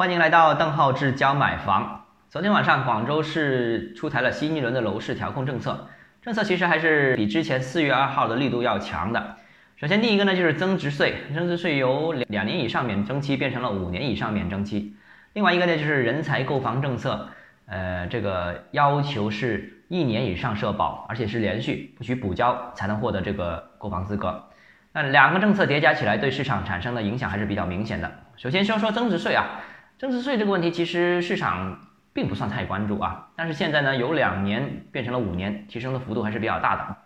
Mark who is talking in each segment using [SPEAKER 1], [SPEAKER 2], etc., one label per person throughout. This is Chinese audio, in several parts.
[SPEAKER 1] 欢迎来到邓浩志教买房。昨天晚上，广州市出台了新一轮的楼市调控政策，政策其实还是比之前四月二号的力度要强的。首先，第一个呢就是增值税，增值税由两年以上免征期变成了五年以上免征期。另外一个呢就是人才购房政策，呃，这个要求是一年以上社保，而且是连续，不许补交才能获得这个购房资格。那两个政策叠加起来，对市场产生的影响还是比较明显的。首先说说增值税啊，增值税这个问题其实市场并不算太关注啊，但是现在呢，由两年变成了五年，提升的幅度还是比较大的。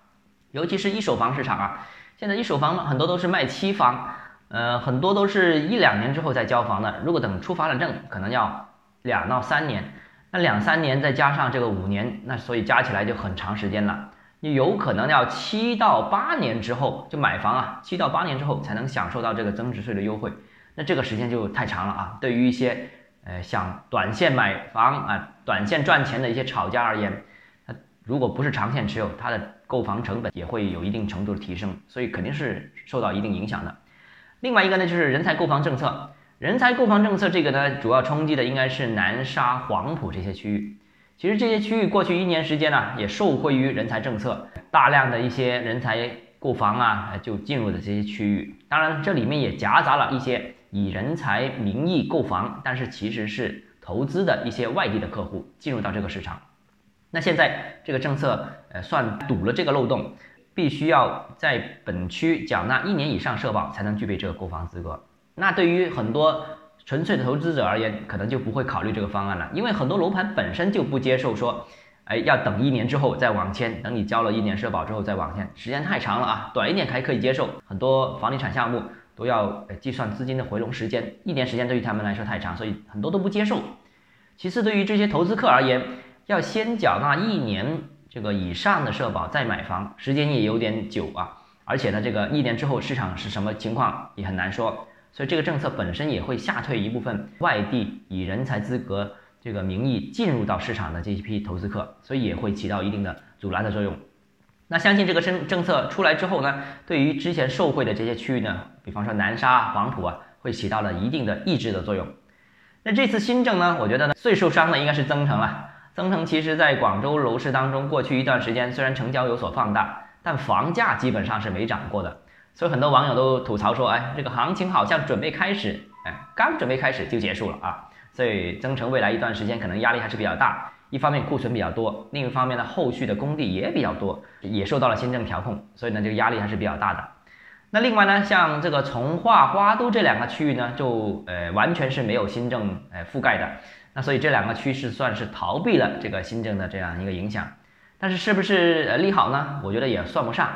[SPEAKER 1] 尤其是一手房市场啊，现在一手房很多都是卖期房，呃，很多都是一两年之后再交房的。如果等出房产证，可能要两到三年，那两三年再加上这个五年，那所以加起来就很长时间了。你有可能要七到八年之后就买房啊，七到八年之后才能享受到这个增值税的优惠，那这个时间就太长了啊。对于一些呃想短线买房啊、短线赚钱的一些炒家而言，它如果不是长线持有，它的购房成本也会有一定程度的提升，所以肯定是受到一定影响的。另外一个呢，就是人才购房政策，人才购房政策这个呢，主要冲击的应该是南沙、黄埔这些区域。其实这些区域过去一年时间呢，也受惠于人才政策，大量的一些人才购房啊，就进入了这些区域。当然，这里面也夹杂了一些以人才名义购房，但是其实是投资的一些外地的客户进入到这个市场。那现在这个政策呃算堵了这个漏洞，必须要在本区缴纳一年以上社保才能具备这个购房资格。那对于很多。纯粹的投资者而言，可能就不会考虑这个方案了，因为很多楼盘本身就不接受说，哎，要等一年之后再网签，等你交了一年社保之后再网签，时间太长了啊，短一点还可以接受。很多房地产项目都要计算资金的回笼时间，一年时间对于他们来说太长，所以很多都不接受。其次，对于这些投资客而言，要先缴纳一年这个以上的社保再买房，时间也有点久啊，而且呢，这个一年之后市场是什么情况也很难说。所以这个政策本身也会吓退一部分外地以人才资格这个名义进入到市场的这一批投资客，所以也会起到一定的阻拦的作用。那相信这个政政策出来之后呢，对于之前受惠的这些区域呢，比方说南沙、黄埔啊，会起到了一定的抑制的作用。那这次新政呢，我觉得呢，最受伤的应该是增城了。增城其实在广州楼市当中，过去一段时间虽然成交有所放大，但房价基本上是没涨过的。所以很多网友都吐槽说，哎，这个行情好像准备开始，哎，刚准备开始就结束了啊！所以增城未来一段时间可能压力还是比较大。一方面库存比较多，另一方面呢，后续的工地也比较多，也受到了新政调控，所以呢，这个压力还是比较大的。那另外呢，像这个从化、花都这两个区域呢，就呃完全是没有新政呃覆盖的。那所以这两个区是算是逃避了这个新政的这样一个影响。但是是不是呃利好呢？我觉得也算不上。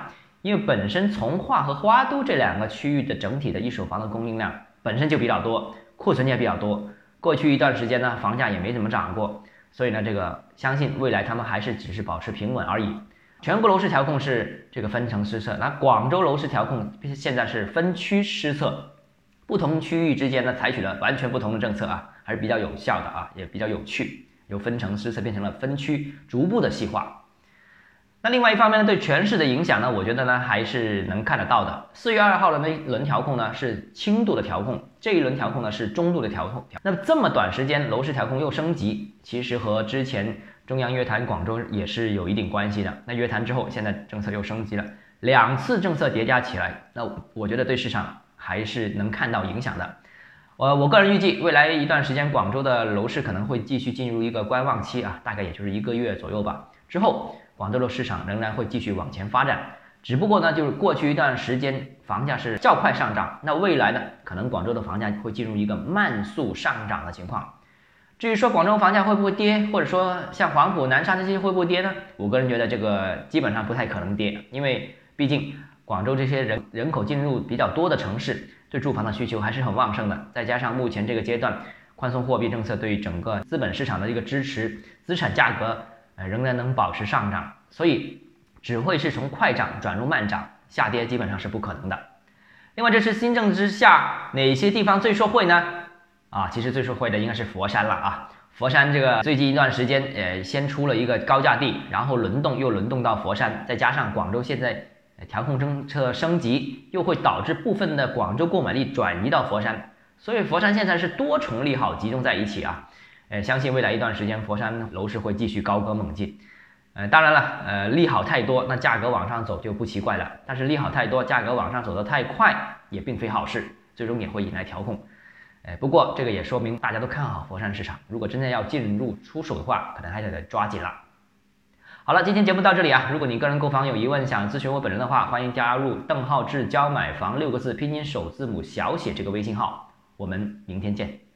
[SPEAKER 1] 因为本身从化和花都这两个区域的整体的一手房的供应量本身就比较多，库存也比较多。过去一段时间呢，房价也没怎么涨过，所以呢，这个相信未来他们还是只是保持平稳而已。全国楼市调控是这个分层施策，那广州楼市调控现在是分区施策，不同区域之间呢采取了完全不同的政策啊，还是比较有效的啊，也比较有趣，由分层施策变成了分区，逐步的细化。那另外一方面呢，对全市的影响呢，我觉得呢还是能看得到的。四月二号的那一轮调控呢是轻度的调控，这一轮调控呢是中度的调控。那么这么短时间楼市调控又升级，其实和之前中央约谈广州也是有一定关系的。那约谈之后，现在政策又升级了，两次政策叠加起来，那我觉得对市场还是能看到影响的。我我个人预计，未来一段时间广州的楼市可能会继续进入一个观望期啊，大概也就是一个月左右吧，之后。广州的市场仍然会继续往前发展，只不过呢，就是过去一段时间房价是较快上涨，那未来呢，可能广州的房价会进入一个慢速上涨的情况。至于说广州房价会不会跌，或者说像黄埔、南沙这些会不会跌呢？我个人觉得这个基本上不太可能跌，因为毕竟广州这些人人口进入比较多的城市，对住房的需求还是很旺盛的，再加上目前这个阶段宽松货币政策对于整个资本市场的一个支持，资产价格。呃，仍然能保持上涨，所以只会是从快涨转入慢涨，下跌基本上是不可能的。另外，这次新政之下，哪些地方最受惠呢？啊，其实最受惠的应该是佛山了啊。佛山这个最近一段时间，呃，先出了一个高价地，然后轮动又轮动到佛山，再加上广州现在调控政策升级，又会导致部分的广州购买力转移到佛山，所以佛山现在是多重利好集中在一起啊，呃，相信未来一段时间佛山楼市会继续高歌猛进。呃，当然了，呃，利好太多，那价格往上走就不奇怪了。但是利好太多，价格往上走得太快，也并非好事，最终也会引来调控。哎，不过这个也说明大家都看好佛山市场，如果真的要进入出手的话，可能还得抓紧了。好了，今天节目到这里啊，如果你个人购房有疑问，想咨询我本人的话，欢迎加入邓浩志教买房六个字拼音首字母小写这个微信号，我们明天见。